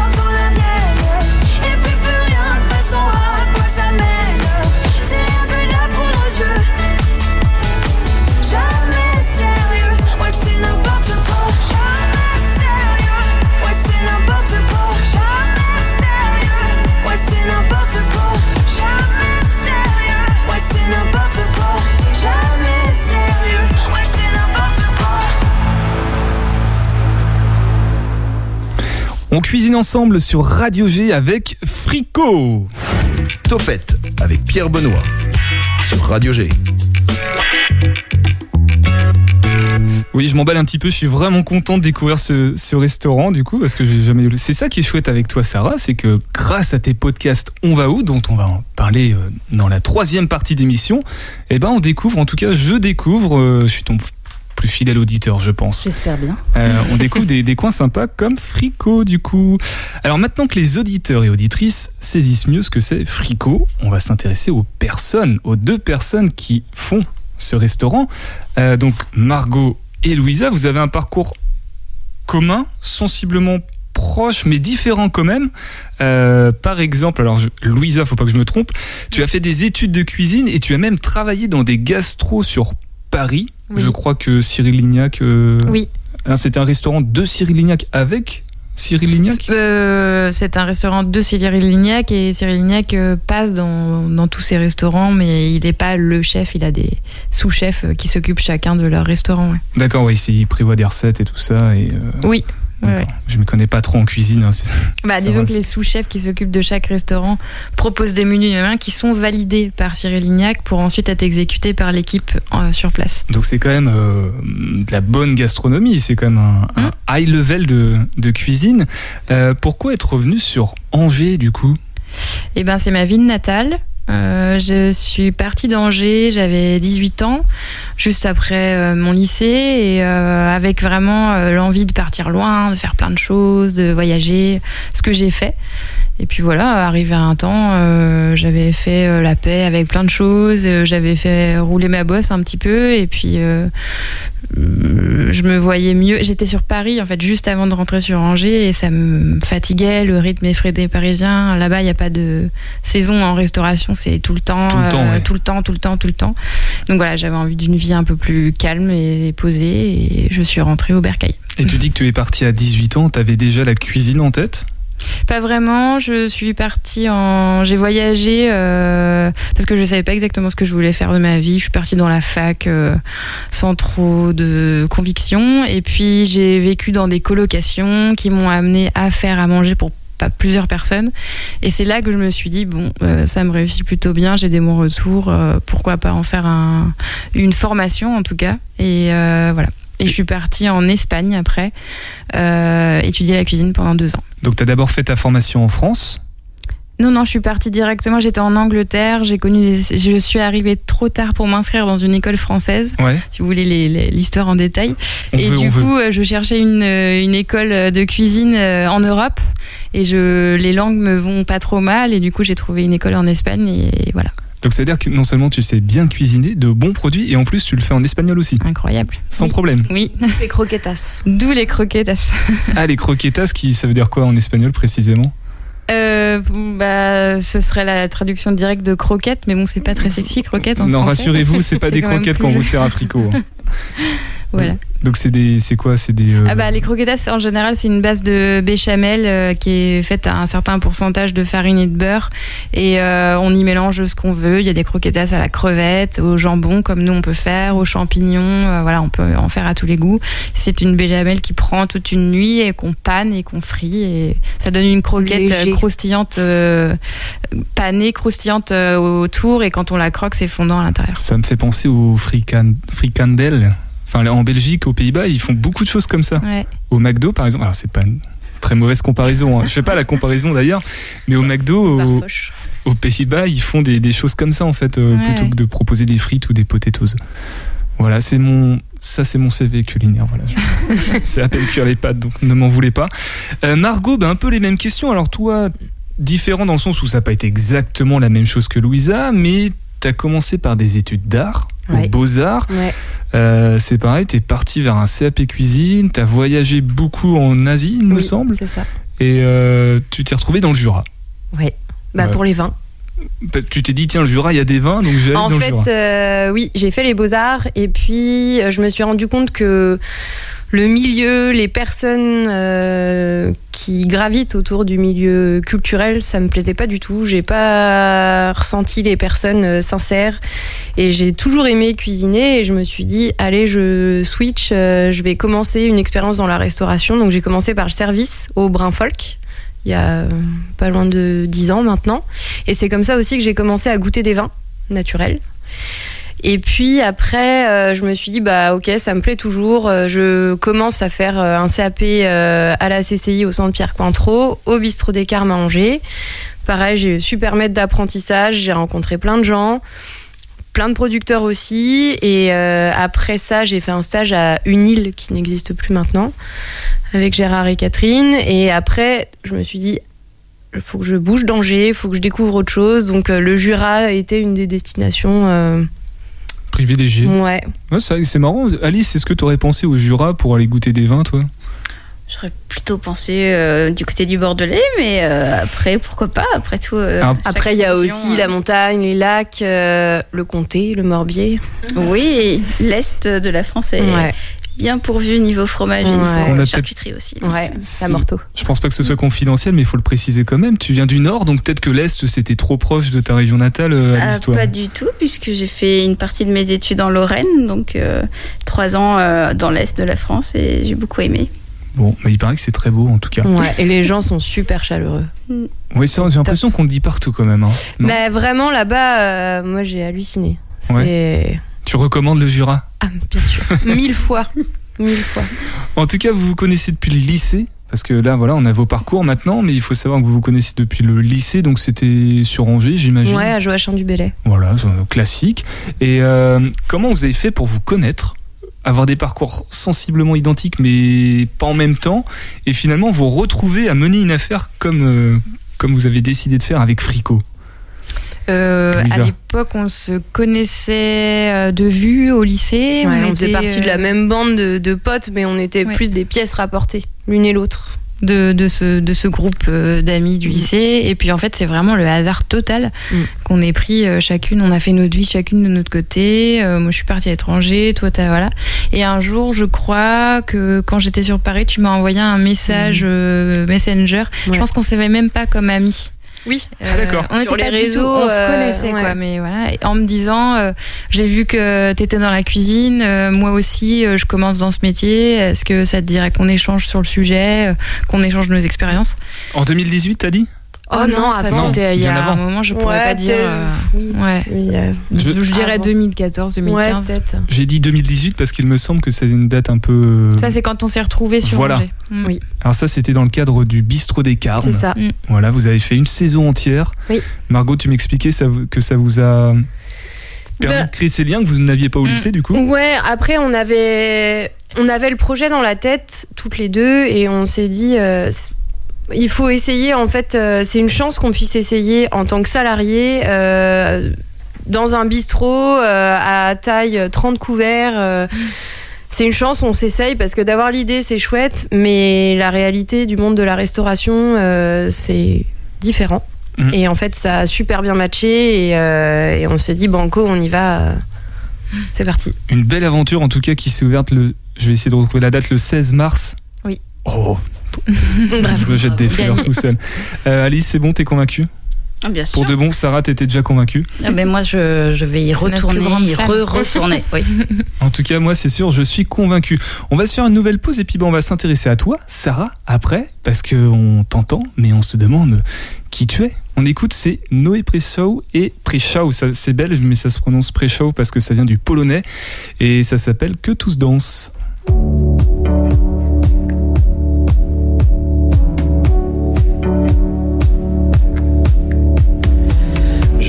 cuisine ensemble sur Radio G avec Frico. Topette avec Pierre Benoît sur Radio G. Oui, je m'emballe un petit peu. Je suis vraiment content de découvrir ce, ce restaurant, du coup, parce que j'ai jamais. C'est ça qui est chouette avec toi, Sarah, c'est que grâce à tes podcasts On va où, dont on va en parler euh, dans la troisième partie d'émission, eh ben, on découvre. En tout cas, je découvre. euh, je suis ton plus fidèle auditeur, je pense. J'espère bien. Euh, on découvre des, des coins sympas comme Frico du coup. Alors maintenant que les auditeurs et auditrices saisissent mieux ce que c'est Frico, on va s'intéresser aux personnes, aux deux personnes qui font ce restaurant. Euh, donc Margot et Louisa, vous avez un parcours commun, sensiblement proche mais différent quand même. Euh, par exemple, alors je- Louisa, faut pas que je me trompe, tu as fait des études de cuisine et tu as même travaillé dans des gastros sur Paris. Oui. Je crois que Cyril Lignac. euh, Oui. ah, C'était un restaurant de Cyril Lignac avec Cyril Lignac? Euh, c'est un restaurant de Cyril Lignac et Cyril Lignac euh, passe dans, dans tous ses restaurants, mais il n'est pas le chef, il a des sous-chefs euh, qui s'occupent chacun de leur restaurant. ouais. D'accord, oui, il prévoit des recettes et tout ça. Et, euh, Oui. Ouais. Je me connais pas trop en cuisine. hein, Bah, disons que les sous-chefs qui s'occupent de chaque restaurant proposent des menus qui sont validés par Cyril Lignac pour ensuite être exécutés par l'équipe euh, sur place. Donc c'est quand même euh, de la bonne gastronomie, c'est quand même un, un Hum. high level de, de cuisine. Euh, pourquoi être revenu sur Angers du coup? Eh ben, c'est ma ville natale. Euh, je suis partie d'Angers, j'avais 18 ans, juste après euh, mon lycée, et euh, avec vraiment l'envie de partir loin, de faire plein de choses, de voyager, ce que j'ai fait. Et puis voilà, arrivé à un temps, euh, j'avais fait euh, la paix avec plein de choses, euh, j'avais fait rouler ma bosse un petit peu, et puis euh, je me voyais mieux. J'étais sur Paris en fait juste avant de rentrer sur Angers et ça me fatiguait le rythme effréné parisien. Là-bas, il n'y a pas de saison en restauration, c'est tout le temps, Tout le temps, ouais. tout le temps, tout le temps, tout le temps. Donc voilà, j'avais envie d'une vie un peu plus calme et posée et je suis rentrée au Bercail. Et tu dis que tu es parti à 18 ans, t'avais déjà la cuisine en tête? Pas vraiment. Je suis partie en. J'ai voyagé euh, parce que je savais pas exactement ce que je voulais faire de ma vie. Je suis partie dans la fac euh, sans trop de conviction. Et puis j'ai vécu dans des colocations qui m'ont amené à faire à manger pour plusieurs personnes. Et c'est là que je me suis dit, bon, euh, ça me réussit plutôt bien, j'ai des bons retours, pourquoi pas en faire un, une formation en tout cas. Et voilà. Et je suis partie en Espagne après, euh, étudier la cuisine pendant deux ans. Donc tu as d'abord fait ta formation en France? Non, non, je suis partie directement. J'étais en Angleterre. J'ai connu. Je suis arrivée trop tard pour m'inscrire dans une école française. Ouais. Si vous voulez l'histoire en détail. On et veut, du coup, euh, je cherchais une, euh, une école de cuisine en Europe. Et je, les langues me vont pas trop mal. Et du coup, j'ai trouvé une école en Espagne. Et voilà, Donc c'est à dire que non seulement tu sais bien cuisiner de bons produits et en plus tu le fais en espagnol aussi, incroyable. sans Oui. problème. Oui, Les croquetas. d'où les croquettes. Ah les croquetas, qui ça veut dire quoi en espagnol précisément? Euh, bah, ce serait la traduction directe de croquette, mais bon, c'est pas très sexy, croquette. En Non, français. rassurez-vous, c'est pas des croquettes qu'on vous sert à fricot. hein. Voilà. Donc c'est des, c'est quoi? C'est des. euh, Ah bah les croquetas en général c'est une base de béchamel euh, qui est faite à un certain pourcentage de farine et de beurre et euh, on y mélange ce qu'on veut. Il y a des croquetas à la crevette, au jambon comme nous on peut faire, aux champignons, euh, voilà on peut en faire à tous les goûts. C'est une béchamel qui prend toute une nuit et qu'on panne et qu'on frit et ça donne une croquette Léger. croustillante, euh, panée croustillante euh, autour et quand on la croque c'est fondant à l'intérieur. Ça me fait penser au frican, fricandel. Enfin, en Belgique, aux Pays-Bas, ils font beaucoup de choses comme ça. Ouais. Au McDo, par exemple, alors c'est pas une très mauvaise comparaison. Hein. Je fais pas la comparaison d'ailleurs, mais au McDo, au- aux Pays-Bas, ils font des, des choses comme ça en fait, euh, Ouais. plutôt que de proposer des frites ou des potatoes. Voilà, c'est mon, ça c'est mon CV culinaire. Voilà, c'est à peine cuire les pâtes, donc ne m'en voulez pas. Euh, Margot, ben, un peu les mêmes questions. Alors toi, différent dans le sens où ça n'a pas été exactement la même chose que Louisa, mais tu as commencé par des études d'art, Ouais. aux beaux-arts. Ouais. Euh, c'est pareil, tu es parti vers un CAP cuisine, tu as voyagé beaucoup en Asie, il me Oui, semble, C'est ça. et euh, tu t'es retrouvé dans le Jura. Ouais. Bah, Ouais. pour les vins. Bah, Tu t'es dit, tiens, le Jura, il y a des vins, donc je vais aller En dans le fait, Jura. euh, oui, j'ai fait les beaux-arts et puis je me suis rendu compte que le milieu, les personnes euh, qui gravitent autour du milieu culturel, ça me plaisait pas du tout. J'ai pas ressenti les personnes euh, sincères et j'ai toujours aimé cuisiner et je me suis dit allez, je switch, euh, je vais commencer une expérience dans la restauration. Donc j'ai commencé par le service au Brin Folk. Il y a pas loin de 10 ans maintenant. Et c'est comme ça aussi que j'ai commencé à goûter des vins naturels. Et puis après, euh, je me suis dit, bah ok, ça me plaît toujours. Euh, je commence à faire euh, un CAP à la CCI au centre Pierre Cointreau, au bistrot des Carmes à Angers. Pareil, j'ai eu super maître d'apprentissage, j'ai rencontré plein de gens, plein de producteurs aussi. Et après ça, j'ai fait un stage à une île qui n'existe plus maintenant, avec Gérard et Catherine. Et après, je me suis dit, il faut que je bouge d'Angers, il faut que je découvre autre chose. Donc le Jura était une des destinations. Privilégié. ouais. Ouais, c'est c'est marrant. Alice, est-ce que tu aurais pensé au Jura pour aller goûter des vins, toi? J'aurais plutôt pensé euh, du côté du Bordelais, mais euh, après, pourquoi pas Après tout. euh, Ah. Après, il y a région, aussi euh, la montagne, les lacs, euh, le comté, le Morbier. Oui, l'Est de la France est Ouais. Bien pourvu niveau fromage Ouais. et niveau charcuterie aussi. Ouais, C'est- la Morteau. Je pense pas que ce soit confidentiel, mais il faut le préciser quand même. Tu viens du Nord, donc peut-être que l'Est, c'était trop proche de ta région natale, euh, toi. pas du tout, puisque j'ai fait une partie de mes études en Lorraine, donc euh, trois ans euh, dans l'Est de la France et j'ai beaucoup aimé. Bon, mais il paraît que c'est très beau, en tout cas. Ouais, et les gens sont super chaleureux. Oui, ça, j'ai l'impression qu'on le dit partout quand même. hein. Mais vraiment, là-bas, euh, moi, j'ai halluciné. C'est. Tu recommandes le Jura Ah, bien sûr. Mille fois. Mille fois. En tout cas, vous vous connaissez depuis le lycée parce que là, voilà, on a vos parcours maintenant, mais il faut savoir que vous vous connaissez depuis le lycée, donc c'était sur Angers, j'imagine. Ouais, à Joachim du Bellay. Voilà, classique. Et euh, comment vous avez fait pour vous connaître avoir des parcours sensiblement identiques mais pas en même temps et finalement vous retrouver à mener une affaire comme, euh, comme vous avez décidé de faire avec Frico. Euh, à l'époque, on se connaissait euh, de vue au lycée. Ouais, on, faisait était, partie de la euh, même bande de, de potes, mais on était Ouais. plus des pièces rapportées, l'une et l'autre. de, de ce, de ce groupe d'amis du Mhm. lycée. Et puis en fait, c'est vraiment le hasard total Mhm. qu'on ait pris chacune. On a fait notre vie chacune de notre côté. Euh, moi, je suis partie à l'étranger. Toi, t'as voilà. Et un jour, je crois que quand j'étais sur Paris, tu m'as envoyé un message euh, Messenger. Ouais. Je pense qu'on s'aimait même pas comme amis. Oui, Ah, d'accord. on Sur les réseaux, on se euh, connaissait ouais. quoi, mais voilà, en me disant, euh, j'ai vu que tu étais dans la cuisine, euh, moi aussi, euh, je commence dans ce métier. Est-ce que ça te dirait qu'on échange sur le sujet, euh, qu'on échange nos expériences? En 2018, t'as dit? Oh non, ça avant. c'était il y a avant. un moment, je pourrais Ouais, pas dire. euh, ouais. Euh, Je, Je- dirais Avant. 2014, ouais, 2015. peut-être. J'ai dit 2018 parce qu'il me semble que c'est une date un peu. ça, c'est quand on s'est retrouvés sur Voilà. Angers. Mm. Oui. Alors ça, c'était dans le cadre du bistrot des Carmes. C'est ça. Voilà, vous avez fait une saison entière. Oui. Margot, tu m'expliquais que ça vous a permis Bah- de créer ces liens que vous n'aviez pas au Mm. lycée, du coup Ouais, après on avait on avait le projet dans la tête toutes les deux et on s'est dit euh, il faut essayer en fait euh, c'est une chance qu'on puisse essayer en tant que salarié euh, dans un bistrot euh, à taille 30 couverts c'est une chance, on s'essaye parce que d'avoir l'idée c'est chouette, mais la réalité du monde de la restauration c'est différent. Mhm. Et en fait ça a super bien matché et, et on s'est dit banco on y va, c'est parti. Une belle aventure, en tout cas, qui s'est ouverte le. Je vais essayer de retrouver la date, le 16 mars. Oui. Oh. je me jette des fleurs tout seul. Euh, Alice, c'est bon, t'es convaincue? Ah, bien sûr. Pour de bon, Sarah, t'étais déjà convaincue? Ah, mais moi, je, je vais y retourner, grande y fan. re-retourner. Oui. En tout cas, moi, c'est sûr, je suis convaincu. On va se faire une nouvelle pause et puis ben, on va s'intéresser à toi, Sarah, après, parce qu'on t'entend, mais on se demande qui tu es. On écoute, c'est Noé Preshow et Preshow. Ça, C'est belge, mais ça se prononce Preshow parce que ça vient du polonais et ça s'appelle Que tous dansent.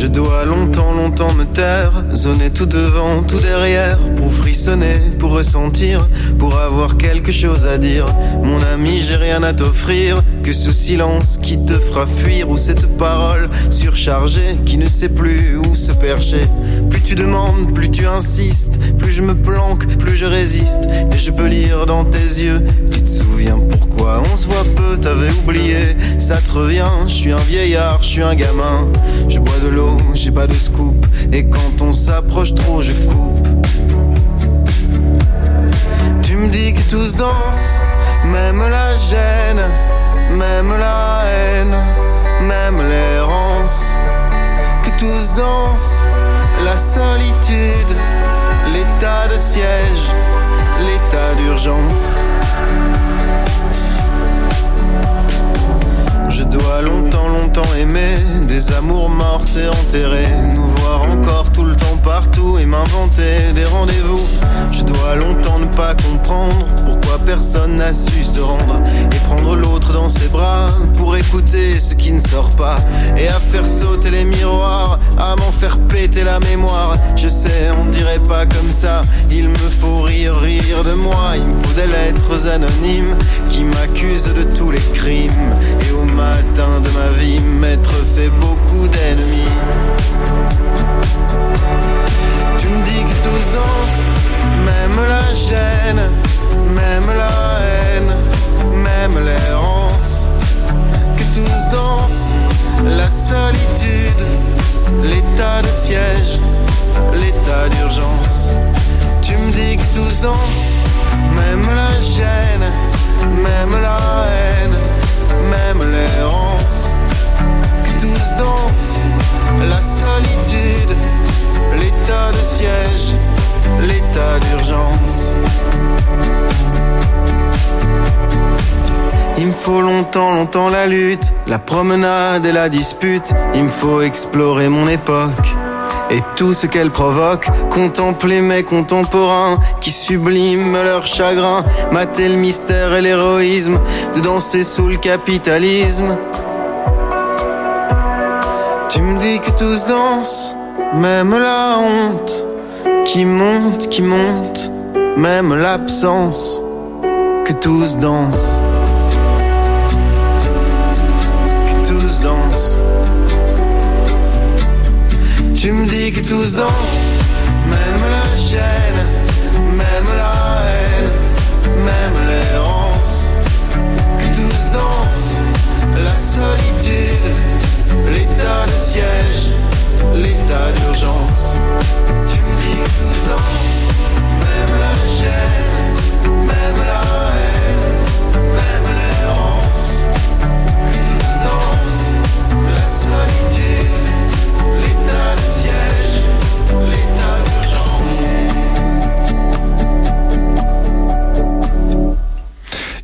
Je dois longtemps, longtemps me taire, zoner tout devant, tout derrière, pour frissonner, pour ressentir, pour avoir quelque chose à dire. Mon ami, j'ai rien à t'offrir, que ce silence qui te fera fuir, ou cette parole surchargée qui ne sait plus où se percher. Plus tu demandes, plus tu insistes, plus je me planque, plus je résiste, et je peux lire dans tes yeux. Tu te souviens pourquoi on se voit peu, t'avais oublié, ça te revient, je suis un vieillard, je suis un gamin, je bois de l'eau, j'ai pas de scoop, et quand on s'approche trop, je coupe. Tu me dis que tous dansent, même la gêne, même la haine, même l'errance. Que tous dansent, la solitude, l'état de siège, l'état d'urgence. Je dois longtemps, longtemps aimer des amours mortes et enterrées. Encore tout le temps partout et m'inventer des rendez-vous. Je dois longtemps ne pas comprendre pourquoi personne n'a su se rendre et prendre l'autre dans ses bras pour écouter ce qui ne sort pas et à faire sauter les miroirs, à m'en faire péter la mémoire. Je sais, on dirait pas comme ça. Il me faut rire, rire de moi. Il me faut des lettres anonymes qui m'accusent de tous les crimes. Et au matin de ma vie, m'être fait beaucoup d'ennemis. Tu me dis que tous dansent, même la gêne, même la haine, même l'errance. Que tous dansent, la solitude, l'état de siège, l'état d'urgence. Tu me dis que tous dansent, même la gêne, même la haine, même l'errance. Que tous dansent, la solitude, l'état de siège, l'état d'urgence. Il me faut longtemps, longtemps la lutte, la promenade et la dispute. Il me faut explorer mon époque et tout ce qu'elle provoque. Contempler mes contemporains qui subliment leur chagrin. Mater le mystère et l'héroïsme de danser sous le capitalisme. Tu me dis que tous dansent, même la honte qui monte, qui monte, même l'absence, que tous dansent. Que tous dansent. Tu me dis que tous dansent, même la gêne, même la haine, même l'errance. Que tous dansent, la solitude, l'état de siège, l'état d'urgence. Tu me dis que nous même la chaîne, même la haine, même l'errance. Nous danse la solitude, l'état de siège, l'état d'urgence.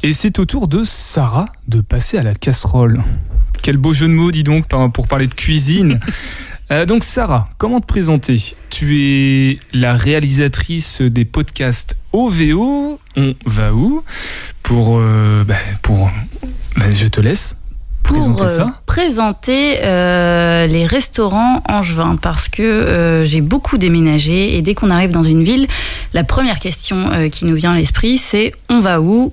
Et c'est au tour de Sarah de passer à la casserole. Quel beau jeu de mots, dis donc, pour parler de cuisine. Euh, donc Sarah, comment te présenter? Tu es la réalisatrice des podcasts OVO, On va où? Pour, euh, bah, pour, bah, je te laisse Pour présenter euh, ça. présenter euh, les restaurants angevins parce que euh, j'ai beaucoup déménagé et dès qu'on arrive dans une ville, la première question qui nous vient à l'esprit c'est on va où?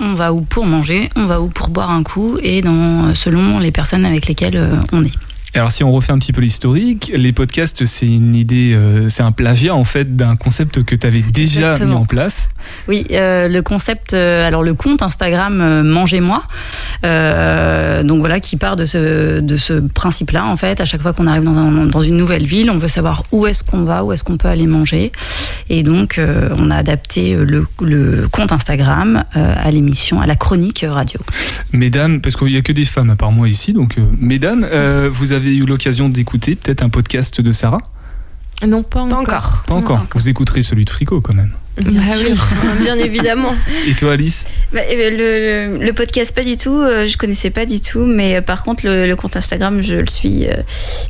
On va où pour manger, on va où pour boire un coup? Et dans, selon les personnes avec lesquelles on est. Alors si on refait un petit peu l'historique, les podcasts c'est une idée, euh, c'est un plagiat en fait d'un concept que tu avais déjà Exactement. mis en place. Oui, euh, le concept, euh, alors le compte Instagram Mangez-moi, donc voilà, qui part de ce, de ce principe-là en fait. À chaque fois qu'on arrive dans, un- dans une nouvelle ville, on veut savoir où est-ce qu'on va, où est-ce qu'on peut aller manger. Et donc, on a adapté le, le compte Instagram à l'émission, à la chronique radio. Mesdames, parce qu'il n'y a que des femmes à part moi ici, donc mesdames, vous avez eu l'occasion d'écouter peut-être un podcast de Sarah? Non, pas Pas encore. encore. Pas encore. Vous écouterez celui de Frico quand même. Bien Ah oui. bien évidemment. Et toi Alice Bah, eh ben, le, le- le podcast, pas du tout. euh, je connaissais pas du tout. Mais euh, par contre, le, le compte Instagram, je le suis euh,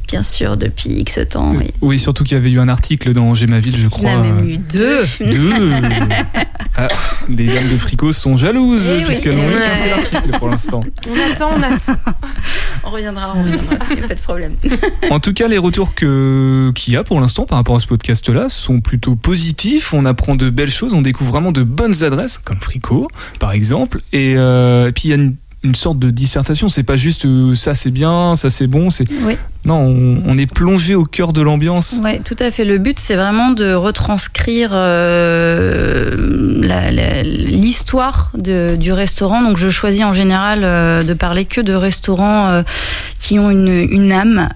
bien sûr depuis X temps. Oui. Oui, surtout qu'il y avait eu un article dans J'ai ma ville, je Il y crois. en a même eu deux. Deux. Ah, les dames de Frico sont jalouses Eh oui, puisqu'elles n'ont eu qu'un seul article pour l'instant. On attend, on attend. On reviendra, on reviendra. Il n'y a pas de problème. En tout cas, les retours qu'il y a pour l'instant par rapport à ce podcast-là sont plutôt positifs. On apprend de belles choses, on découvre vraiment de bonnes adresses, comme Frico, par exemple. Et, euh, et puis il y a une, une sorte de dissertation. C'est pas juste euh, ça c'est bien, ça c'est bon. C'est Oui. non, on, on est plongé au cœur de l'ambiance. Oui, tout à fait. Le but, c'est vraiment de retranscrire euh, l'histoire du restaurant. Donc, je choisis en général euh, de parler que de restaurants qui ont une, une âme.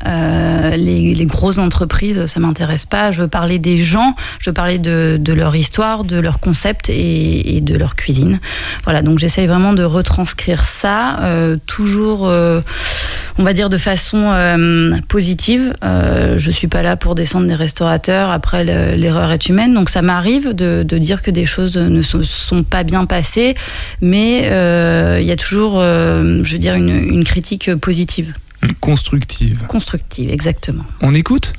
Les, les grosses entreprises, ça m'intéresse pas. Je veux parler des gens, je veux parler de, de leur histoire, de leur concept et, et de leur cuisine. Voilà, donc j'essaye vraiment de retranscrire ça, euh, toujours, euh, on va dire, de façon euh, positive. Euh, je suis pas là pour descendre des restaurateurs. Après, le- l'erreur est humaine, donc ça m'arrive de, de dire que des choses ne se sont pas bien passées, mais euh, il y a toujours, je veux dire, une, une critique positive, Constructive. constructive, exactement. On écoute?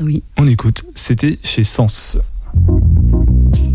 Oui. On écoute. C'était chez Sens.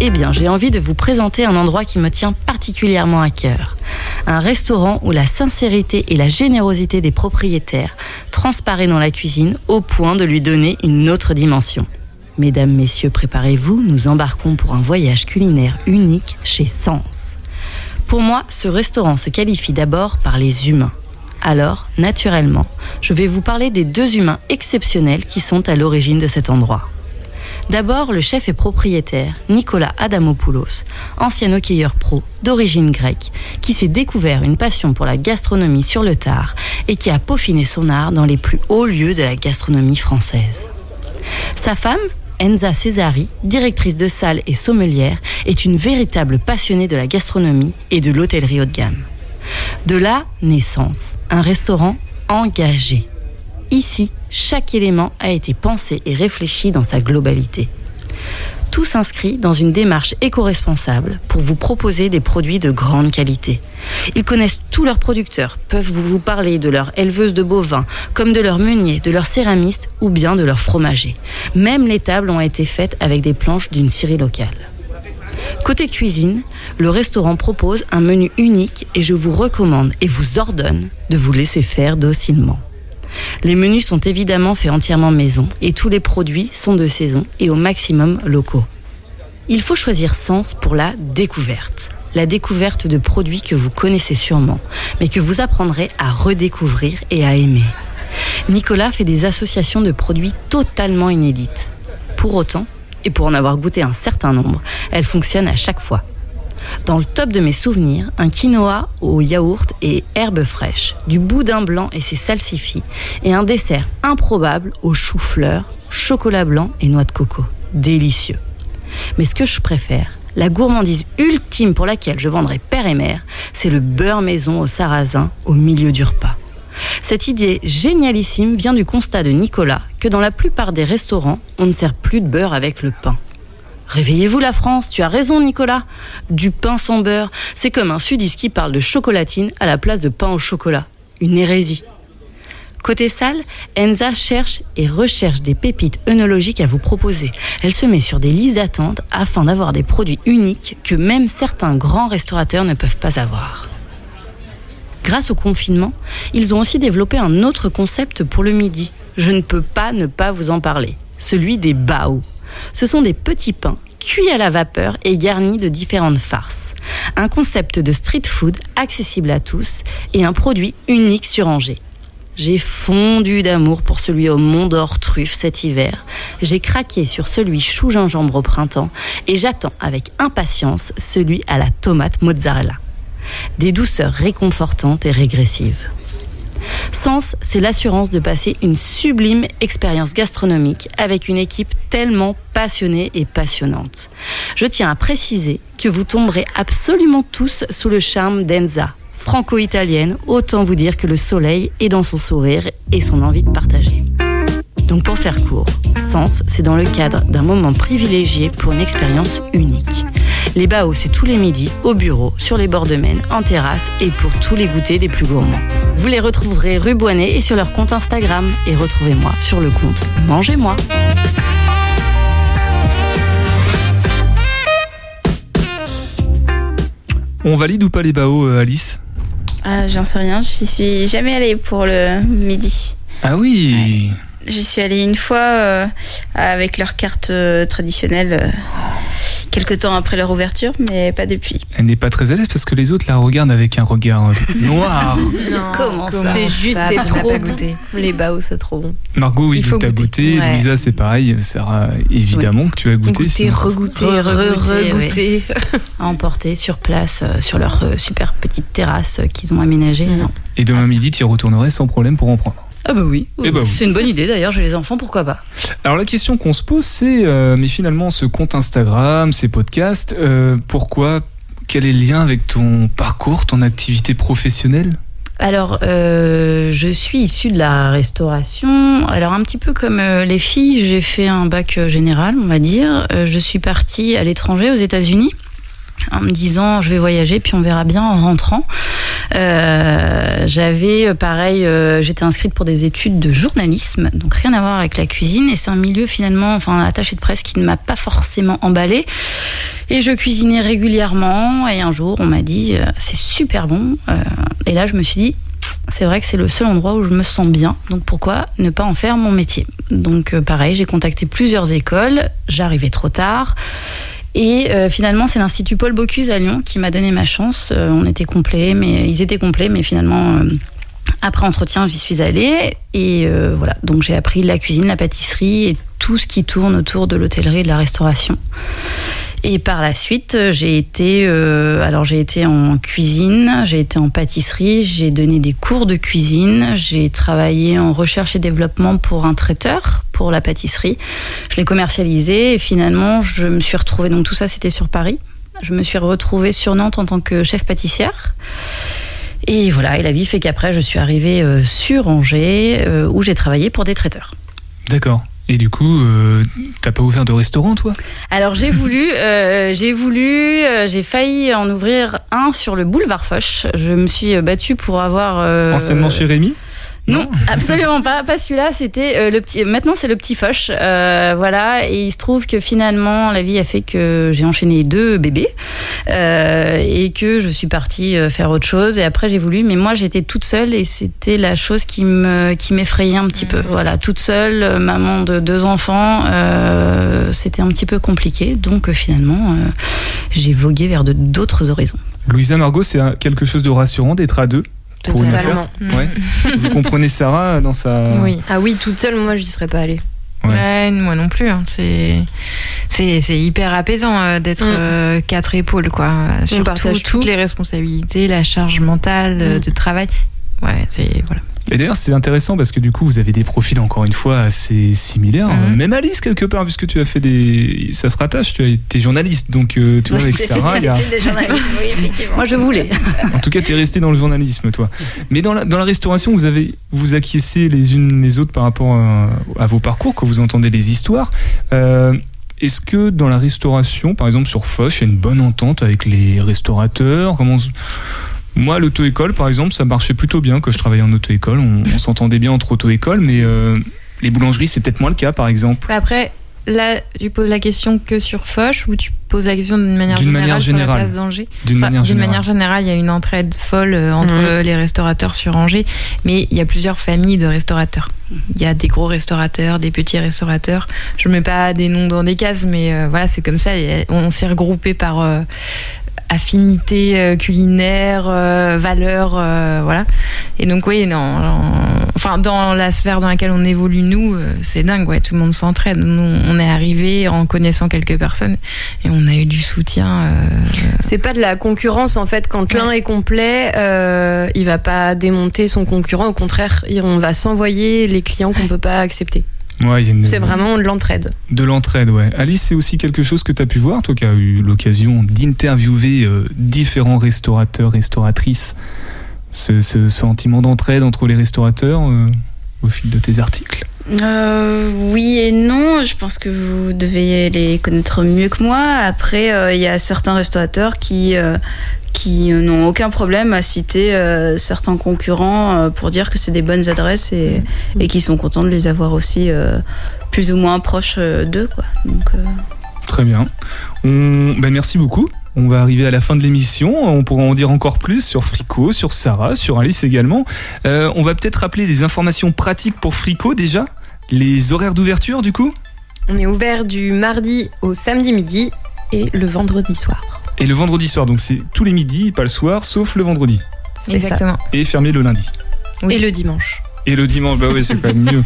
Eh bien, j'ai envie de vous présenter un endroit qui me tient particulièrement à cœur. Un restaurant où la sincérité et la générosité des propriétaires transparaît dans la cuisine au point de lui donner une autre dimension. Mesdames, messieurs, préparez-vous, nous embarquons pour un voyage culinaire unique chez Sens. Pour moi, ce restaurant se qualifie d'abord par les humains. Alors, naturellement, je vais vous parler des deux humains exceptionnels qui sont à l'origine de cet endroit. D'abord, le chef et propriétaire, Nicolas Adamopoulos, ancien hockeyeur pro d'origine grecque, qui s'est découvert une passion pour la gastronomie sur le tard et qui a peaufiné son art dans les plus hauts lieux de la gastronomie française. Sa femme, Enza Cesari, directrice de salle et sommelière, est une véritable passionnée de la gastronomie et de l'hôtellerie haut de gamme. De là, naissance, un restaurant engagé. Ici, chaque élément a été pensé et réfléchi dans sa globalité. Tout s'inscrit dans une démarche éco-responsable pour vous proposer des produits de grande qualité. Ils connaissent tous leurs producteurs, peuvent vous parler de leur éleveuse de bovins, comme de leurs meuniers, de leurs céramistes ou bien de leurs fromagers. Même les tables ont été faites avec des planches d'une scierie locale. Côté cuisine, le restaurant propose un menu unique et je vous recommande et vous ordonne de vous laisser faire docilement. Les menus sont évidemment faits entièrement maison et tous les produits sont de saison et au maximum locaux. Il faut choisir Sens pour la découverte. La découverte de produits que vous connaissez sûrement, mais que vous apprendrez à redécouvrir et à aimer. Nicolas fait des associations de produits totalement inédites. Pour autant, Et pour en avoir goûté un certain nombre, elle fonctionne à chaque fois. Dans le top de mes souvenirs, un quinoa au yaourt et herbes fraîches, du boudin blanc et ses salsifis, et un dessert improbable au chou-fleur, chocolat blanc et noix de coco. Délicieux. Mais ce que je préfère, la gourmandise ultime pour laquelle je vendrai père et mère, c'est le beurre maison au sarrasin au milieu du repas. Cette idée génialissime vient du constat de Nicolas que dans la plupart des restaurants, on ne sert plus de beurre avec le pain. Réveillez-vous la France, tu as raison Nicolas. Du pain sans beurre, c'est comme un sudiste qui parle de chocolatine à la place de pain au chocolat. Une hérésie. Côté salle, Enza cherche et recherche des pépites œnologiques à vous proposer. Elle se met sur des listes d'attente afin d'avoir des produits uniques que même certains grands restaurateurs ne peuvent pas avoir. Grâce au confinement, ils ont aussi développé un autre concept pour le midi. Je ne peux pas ne pas vous en parler. Celui des bao. Ce sont des petits pains cuits à la vapeur et garnis de différentes farces. Un concept de street food accessible à tous et un produit unique sur Angers. J'ai fondu d'amour pour celui au Mont d'Or truffe cet hiver. J'ai craqué sur celui chou gingembre au printemps et j'attends avec impatience celui à la tomate mozzarella. Des douceurs réconfortantes et régressives. Sens, c'est l'assurance de passer une sublime expérience gastronomique avec une équipe tellement passionnée et passionnante. Je tiens à préciser que vous tomberez absolument tous sous le charme d'Enza, franco-italienne, autant vous dire que le soleil est dans son sourire et son envie de partager. Donc pour faire court, Sens, c'est dans le cadre d'un moment privilégié pour une expérience unique. Les Baos, c'est tous les midis, au bureau, sur les bords de Maine, en terrasse et pour tous les goûters des plus gourmands. Vous les retrouverez rue Boinet et sur leur compte Instagram. Et retrouvez-moi sur le compte Mangez-moi. On valide ou pas les baos, euh, Alice? Ah, j'en sais rien, j'y suis jamais allée pour le midi. Ah oui J'y suis allée une fois euh, avec leur carte euh, traditionnelle, euh, quelques temps après leur ouverture, mais pas depuis. Elle n'est pas très à l'aise parce que les autres la regardent avec un regard euh, noir. Non, Comment ça C'est juste, c'est trop pas goûté. Les baos, c'est trop bon. Margot, oui, Il faut tu as goûté. Ouais. Louisa, c'est pareil. Sarah, évidemment que tu as goûté. Goûter, regoûter, Re- re- regoûter, regoûter. À emporter sur place, euh, sur leur euh, super petite terrasse qu'ils ont aménagée. Non. Et demain midi, tu y retournerais sans problème pour en prendre. Ah bah oui, Eh bah oui. c'est une bonne idée d'ailleurs, j'ai les enfants, pourquoi pas Alors la question qu'on se pose, c'est, euh, mais finalement, ce compte Instagram, ces podcasts, euh, pourquoi Quel est le lien avec ton parcours, ton activité professionnelle? Alors, euh, je suis issue de la restauration. Alors, un petit peu comme euh, les filles, j'ai fait un bac général, on va dire. Euh, je suis partie à l'étranger, aux États-Unis, en me disant je vais voyager, puis on verra bien en rentrant. Euh, J'avais euh, pareil, euh, j'étais inscrite pour des études de journalisme, donc rien à voir avec la cuisine. Et c'est un milieu finalement, enfin, attaché de presse qui ne m'a pas forcément emballée. Et je cuisinais régulièrement. Et un jour, on m'a dit c'est super bon. Et là, je me suis dit c'est vrai que c'est le seul endroit où je me sens bien, donc pourquoi ne pas en faire mon métier? Donc pareil, j'ai contacté plusieurs écoles, j'arrivais trop tard. Et euh, finalement, c'est l'Institut Paul Bocuse à Lyon qui m'a donné ma chance. Euh, on était complets, mais ils étaient complets, mais finalement, euh, après entretien, j'y suis allée. Et voilà, donc j'ai appris la cuisine, la pâtisserie et tout ce qui tourne autour de l'hôtellerie et de la restauration. Et par la suite, j'ai été, euh, alors j'ai été en cuisine, j'ai été en pâtisserie, j'ai donné des cours de cuisine, j'ai travaillé en recherche et développement pour un traiteur pour la pâtisserie. Je l'ai commercialisé et finalement, je me suis retrouvée. Donc tout ça, c'était sur Paris. Je me suis retrouvée sur Nantes en tant que chef pâtissière. Et voilà, et la vie fait qu'après, je suis arrivée euh, sur Angers, euh, où j'ai travaillé pour des traiteurs. D'accord. Et du coup, euh, t'as pas ouvert de restaurant, toi? Alors j'ai voulu, euh, j'ai voulu, euh, j'ai failli en ouvrir un sur le boulevard Foch. Je me suis battue pour avoir. euh, Anciennement chez Rémi? Non, absolument pas. Pas celui-là. C'était euh, le petit. Maintenant, c'est le petit Foch. Euh, voilà. Et il se trouve que finalement, la vie a fait que j'ai enchaîné deux bébés euh, et que je suis partie faire autre chose. Et après, j'ai voulu. Mais moi, j'étais toute seule et c'était la chose qui me qui m'effrayait un petit peu. Voilà, toute seule, maman de deux enfants. c'était un petit peu compliqué. Donc finalement, j'ai vogué vers d'autres horizons. Louisa Margot, c'est quelque chose de rassurant d'être à deux? Pour une Totalement. affaire Ouais. Vous comprenez Sarah dans sa. Oui. Ah oui, toute seule, moi, j'y serais pas allée. Ouais, moi non plus. hein. C'est c'est c'est hyper apaisant euh, d'être Mm. euh, quatre épaules quoi. Surtout partage toutes tout. les responsabilités, la charge mentale euh, Mm. de travail. Ouais, c'est voilà. Et d'ailleurs, c'est intéressant parce que du coup, vous avez des profils encore une fois assez similaires. Mhm. Même Alice, quelque part, puisque tu as fait des. Ça se rattache, tu as été journaliste. Donc, euh, tu vois, avec J'ai fait Sarah, il des y a- études de journalisme, oui, effectivement. Moi, je voulais. en tout cas, tu es resté dans le journalisme, toi. Mais dans la, dans la restauration, vous avez vous acquiescez les unes les autres par rapport à, à vos parcours, quand vous entendez les histoires. Euh, Est-ce que dans la restauration, par exemple sur Foch, il y a une bonne entente avec les restaurateurs? Comment moi, l'auto-école, par exemple, ça marchait plutôt bien quand je travaillais en auto-école. On, on s'entendait bien entre auto-écoles, mais euh, les boulangeries, c'est peut-être moins le cas, par exemple. Après, là, tu poses la question que sur Foch ou tu poses la question d'une manière D'une générale manière sur la place d'Angers? D'une Enfin, manière D'une générale. manière générale, il y a une entraide folle euh, entre euh, les restaurateurs sur Angers, mais il y a plusieurs familles de restaurateurs. Il y a des gros restaurateurs, des petits restaurateurs. Je mets pas des noms dans des cases, mais euh, voilà, c'est comme ça. On s'est regroupé par euh, affinité euh, culinaire, euh, valeur, euh, voilà. Et donc oui, non, en- enfin dans la sphère dans laquelle on évolue nous, c'est dingue, ouais, tout le monde s'entraide. Nous, on est arrivé en connaissant quelques personnes et on a eu du soutien. C'est pas de la concurrence en fait. Quand l'un est complet, euh, il va pas démonter son concurrent. Au contraire, on va s'envoyer les clients qu'on peut pas accepter. Ouais, une- C'est vraiment de l'entraide. De l'entraide, ouais. Alice, c'est aussi quelque chose que tu as pu voir, toi qui as eu l'occasion d'interviewer euh, différents restaurateurs, restauratrices. Ce, ce sentiment d'entraide entre les restaurateurs euh, au fil de tes articles? Euh, oui et non. Je pense que vous devez les connaître mieux que moi. Après, euh, il y a certains restaurateurs qui, euh, qui n'ont aucun problème à citer certains concurrents pour dire que c'est des bonnes adresses et, et qui sont contents de les avoir aussi plus ou moins proches d'eux. Quoi. Très bien. On... ben, merci beaucoup. On va arriver à la fin de l'émission. On pourra en dire encore plus sur Frico, sur Sarah, sur Alice également. On va peut-être rappeler des informations pratiques pour Frico déjà? Les horaires d'ouverture du coup On est ouvert du mardi au samedi midi et le vendredi soir. Et le vendredi soir, donc c'est tous les midis, pas le soir, sauf le vendredi. Exactement. Et fermé le lundi. Oui. Et le dimanche. Et le dimanche, bah oui, c'est quand même mieux.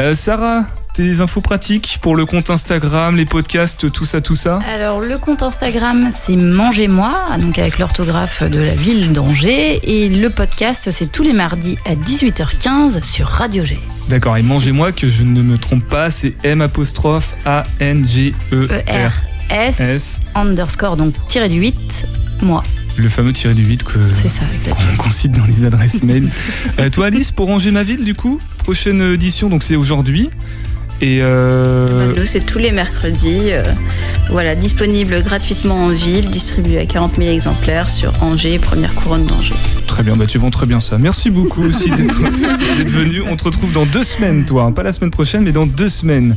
Euh, Sarah, tes infos pratiques pour le compte Instagram, les podcasts, tout ça, tout ça? Alors, le compte Instagram, c'est Mangez-moi, donc avec l'orthographe de la ville d'Angers. Et le podcast, c'est tous les mardis à 18h15 sur Radio G. D'accord, et mangez-moi que je ne me trompe pas, c'est M apostrophe A N G E E-R-S S, underscore, donc tiré du 8, moi. Le fameux tiré du vide que qu'on cite dans les adresses mail. Euh, toi Alice, pour ranger ma ville du coup, prochaine édition, donc c'est aujourd'hui. Et euh, Nous, c'est tous les mercredis. euh, voilà, disponible gratuitement en ville, distribué à 40 000 exemplaires sur Angers, première couronne d'Angers. Très bien, bah tu vends très bien ça. Merci beaucoup aussi d'être venu. On te retrouve dans deux semaines, toi. hein. Pas la semaine prochaine, mais dans deux semaines.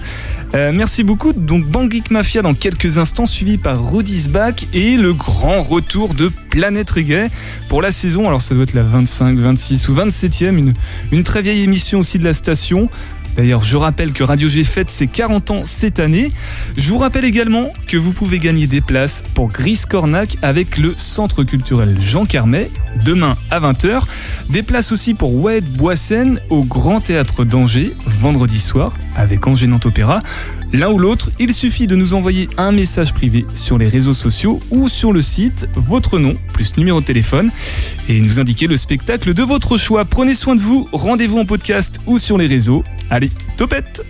Euh, merci beaucoup. Donc, Bang Geek Mafia dans quelques instants, suivi par Rudy's Back et le grand retour de Planète Reggae pour la saison. Alors, ça doit être la 25, 26 ou 27e. Une, une très vieille émission aussi de la station. D'ailleurs, je rappelle que Radio G fête ses 40 ans cette année. Je vous rappelle également que vous pouvez gagner des places pour Gris Cornac avec le Centre culturel Jean Carmet demain à 20h. Des places aussi pour Wed Boissen au Grand Théâtre d'Angers vendredi soir avec Angers Nantes Opéra. L'un ou l'autre, il suffit de nous envoyer un message privé sur les réseaux sociaux ou sur le site, votre nom plus numéro de téléphone et nous indiquer le spectacle de votre choix. Prenez soin de vous, rendez-vous en podcast ou sur les réseaux. Allez, topette